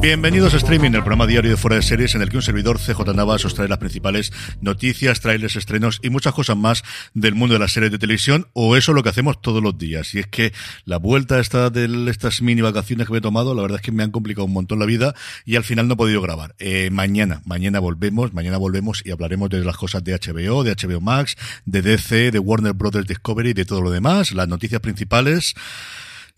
Bienvenidos a Streaming, el programa diario de Fuera de Series en el que un servidor CJ Navas os trae las principales noticias, trailers, estrenos y muchas cosas más del mundo de las series de televisión o eso lo que hacemos todos los días. Y es que la vuelta esta de estas mini vacaciones que me he tomado, la verdad es que me han complicado un montón la vida y al final no he podido grabar. Eh, mañana, mañana volvemos, mañana volvemos y hablaremos de las cosas de HBO, de HBO Max, de DC, de Warner Brothers Discovery, de todo lo demás, las noticias principales.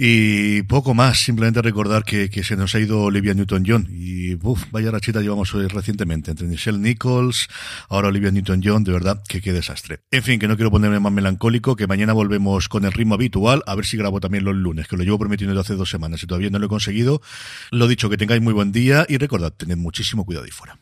Y poco más, simplemente recordar que, que se nos ha ido Olivia Newton-John. Y uf, vaya rachita llevamos hoy recientemente, entre Michelle Nichols, ahora Olivia Newton-John, de verdad, que qué desastre. En fin, que no quiero ponerme más melancólico, que mañana volvemos con el ritmo habitual, a ver si grabo también los lunes, que lo llevo prometiendo hace dos semanas y todavía no lo he conseguido. Lo dicho, que tengáis muy buen día y recordad, tened muchísimo cuidado ahí fuera.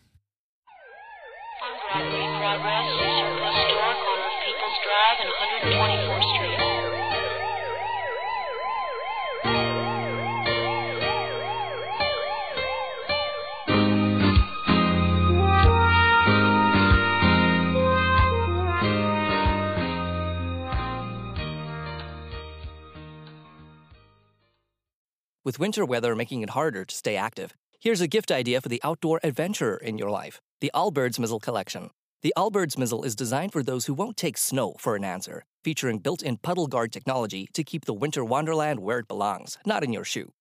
With winter weather making it harder to stay active, here's a gift idea for the outdoor adventurer in your life the Allbirds Mizzle Collection. The Allbirds Mizzle is designed for those who won't take snow for an answer, featuring built in puddle guard technology to keep the winter wonderland where it belongs, not in your shoe.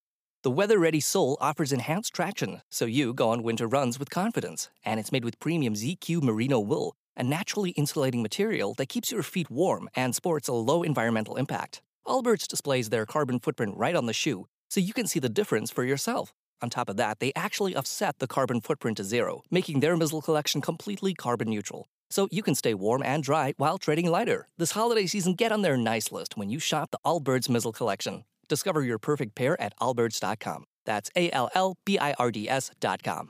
The weather ready sole offers enhanced traction, so you go on winter runs with confidence, and it's made with premium ZQ merino wool, a naturally insulating material that keeps your feet warm and sports a low environmental impact. Allbirds displays their carbon footprint right on the shoe, so you can see the difference for yourself. On top of that, they actually offset the carbon footprint to zero, making their Mizzle collection completely carbon neutral. So you can stay warm and dry while trading lighter. This holiday season, get on their nice list when you shop the Allbirds Mizzle collection. Discover your perfect pair at allbirds.com. That's A L L B I R D S.com.